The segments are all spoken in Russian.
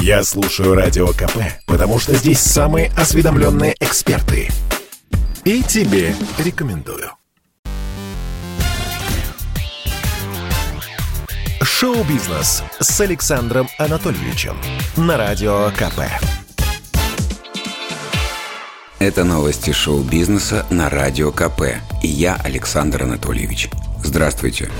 Я слушаю Радио КП, потому что здесь самые осведомленные эксперты. И тебе рекомендую. Шоу-бизнес с Александром Анатольевичем на Радио КП. Это новости шоу-бизнеса на Радио КП. И я, Александр Анатольевич. Здравствуйте.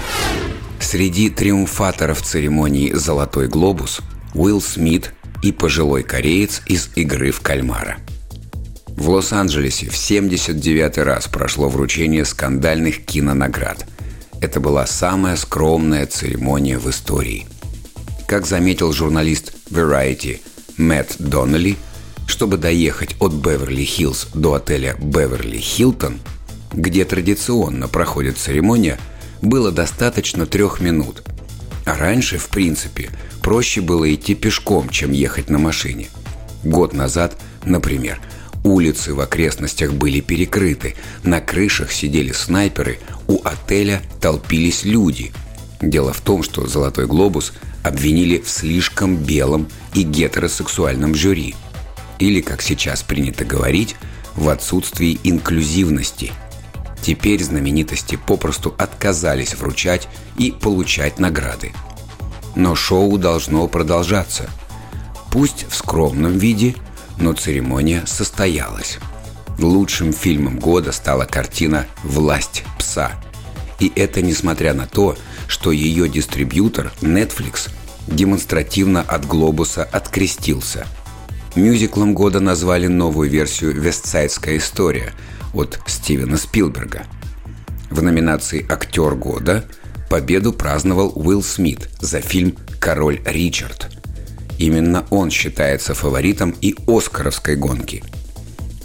Среди триумфаторов церемонии «Золотой глобус» Уилл Смит и пожилой кореец из «Игры в кальмара». В Лос-Анджелесе в 79 раз прошло вручение скандальных кинонаград. Это была самая скромная церемония в истории. Как заметил журналист Variety Мэтт Доннелли, чтобы доехать от Беверли-Хиллз до отеля Беверли Хилтон, где традиционно проходит церемония, было достаточно трех минут. А раньше, в принципе, проще было идти пешком, чем ехать на машине. Год назад, например, улицы в окрестностях были перекрыты, на крышах сидели снайперы, у отеля толпились люди. Дело в том, что «Золотой глобус» обвинили в слишком белом и гетеросексуальном жюри. Или, как сейчас принято говорить, в отсутствии инклюзивности – Теперь знаменитости попросту отказались вручать и получать награды. Но шоу должно продолжаться. Пусть в скромном виде, но церемония состоялась. Лучшим фильмом года стала картина «Власть пса». И это несмотря на то, что ее дистрибьютор Netflix демонстративно от «Глобуса» открестился. Мюзиклом года назвали новую версию «Вестсайдская история», от Стивена Спилберга. В номинации «Актер года» победу праздновал Уилл Смит за фильм «Король Ричард». Именно он считается фаворитом и «Оскаровской» гонки.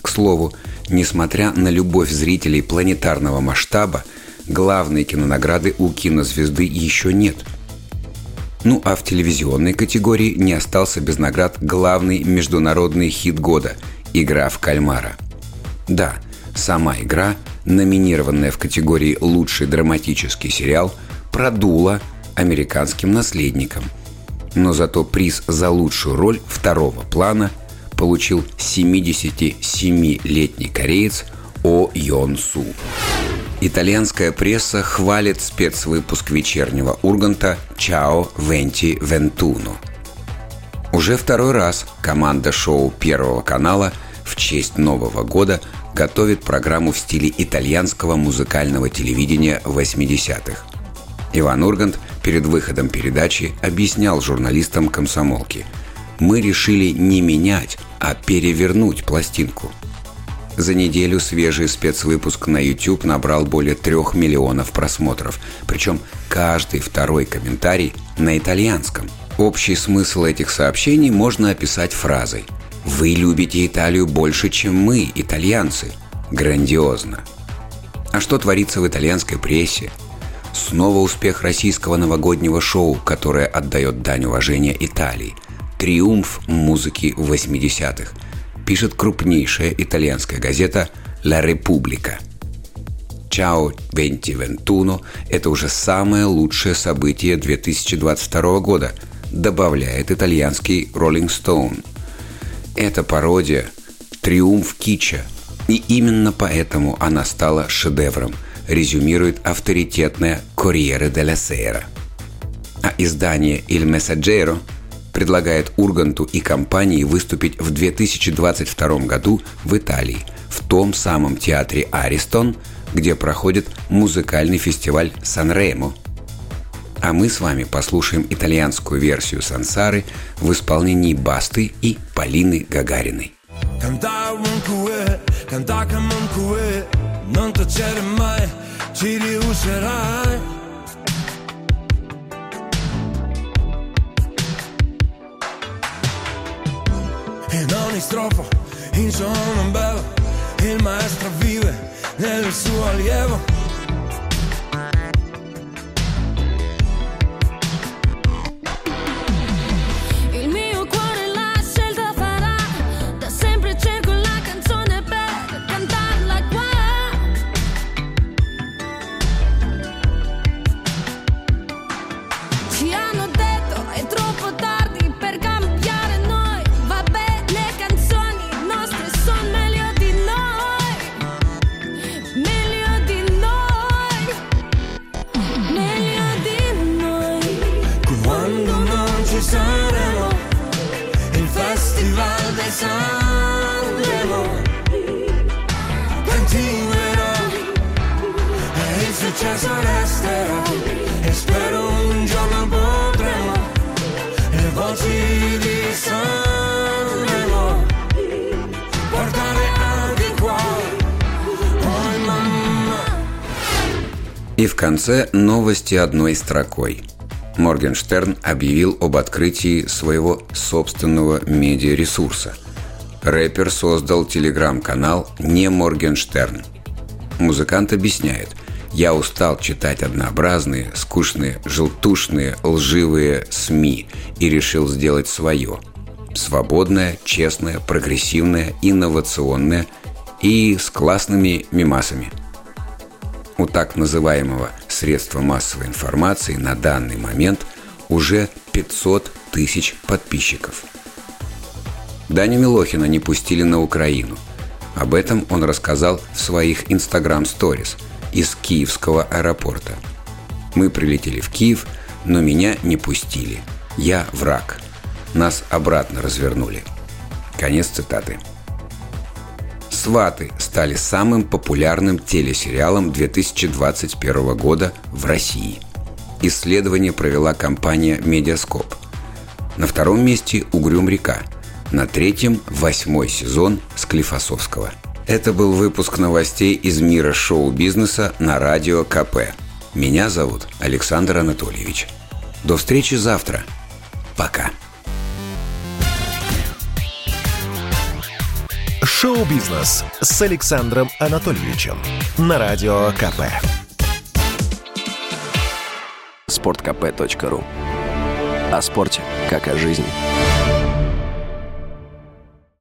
К слову, несмотря на любовь зрителей планетарного масштаба, главной кинонаграды у кинозвезды еще нет. Ну а в телевизионной категории не остался без наград главный международный хит года «Игра в кальмара». Да, Сама игра, номинированная в категории «Лучший драматический сериал», продула американским наследникам. Но зато приз за лучшую роль второго плана получил 77-летний кореец О Йон Су. Итальянская пресса хвалит спецвыпуск вечернего Урганта «Чао Венти Вентуно». Уже второй раз команда шоу Первого канала в честь Нового года готовит программу в стиле итальянского музыкального телевидения 80-х. Иван Ургант перед выходом передачи объяснял журналистам комсомолки. «Мы решили не менять, а перевернуть пластинку». За неделю свежий спецвыпуск на YouTube набрал более трех миллионов просмотров, причем каждый второй комментарий на итальянском. Общий смысл этих сообщений можно описать фразой – вы любите Италию больше, чем мы, итальянцы. Грандиозно. А что творится в итальянской прессе? Снова успех российского новогоднего шоу, которое отдает дань уважения Италии. Триумф музыки 80-х. Пишет крупнейшая итальянская газета «Ла Република». «Чао Венти Вентуно» – это уже самое лучшее событие 2022 года, добавляет итальянский «Роллинг Стоун». Эта пародия – триумф кича. И именно поэтому она стала шедевром, резюмирует авторитетная «Корьере де Сера». А издание «Il Messaggero» предлагает Урганту и компании выступить в 2022 году в Италии, в том самом театре «Аристон», где проходит музыкальный фестиваль «Сан-Ремо», а мы с вами послушаем итальянскую версию «Сансары» в исполнении Басты и Полины Гагариной. In ogni strofa, in sono bello, il maestro vive nel suo allievo festival dei Sanremo. Continuerò, e il successo resterà, e spero un giorno potremo, le voci di Sanremo, portare anche qua. Ой, мама. И в конце новости одной строкой. Моргенштерн объявил об открытии своего собственного медиаресурса. Рэпер создал телеграм-канал «Не Моргенштерн». Музыкант объясняет «Я устал читать однообразные, скучные, желтушные, лживые СМИ и решил сделать свое. Свободное, честное, прогрессивное, инновационное и с классными мимасами – у так называемого средства массовой информации на данный момент уже 500 тысяч подписчиков. Даню Милохина не пустили на Украину. Об этом он рассказал в своих Instagram Stories из Киевского аэропорта. Мы прилетели в Киев, но меня не пустили. Я враг. Нас обратно развернули. Конец цитаты. «Сваты» стали самым популярным телесериалом 2021 года в России. Исследование провела компания «Медиаскоп». На втором месте «Угрюм река». На третьем – восьмой сезон Склифосовского. Это был выпуск новостей из мира шоу-бизнеса на радио КП. Меня зовут Александр Анатольевич. До встречи завтра. Пока. Шоу-бизнес с Александром Анатольевичем на Радио КП. sportkp.ru О спорте, как о жизни.